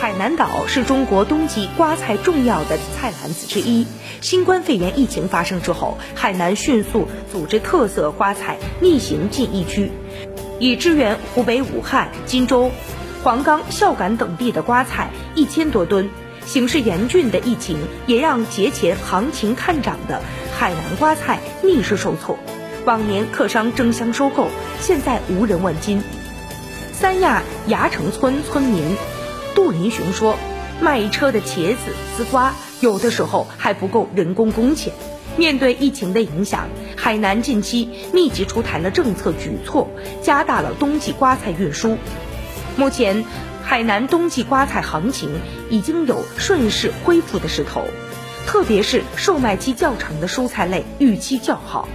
海南岛是中国冬季瓜菜重要的菜篮子之一。新冠肺炎疫情发生之后，海南迅速组织特色瓜菜逆行进疫区，以支援湖北武汉、荆州、黄冈、孝感等地的瓜菜一千多吨。形势严峻的疫情也让节前行情看涨的海南瓜菜逆势受挫。往年客商争相收购，现在无人问津。三亚崖城村村民。林雄说：“卖一车的茄子、丝瓜，有的时候还不够人工工钱。面对疫情的影响，海南近期密集出台了政策举措，加大了冬季瓜菜运输。目前，海南冬季瓜菜行情已经有顺势恢复的势头，特别是售卖期较长的蔬菜类预期较好。”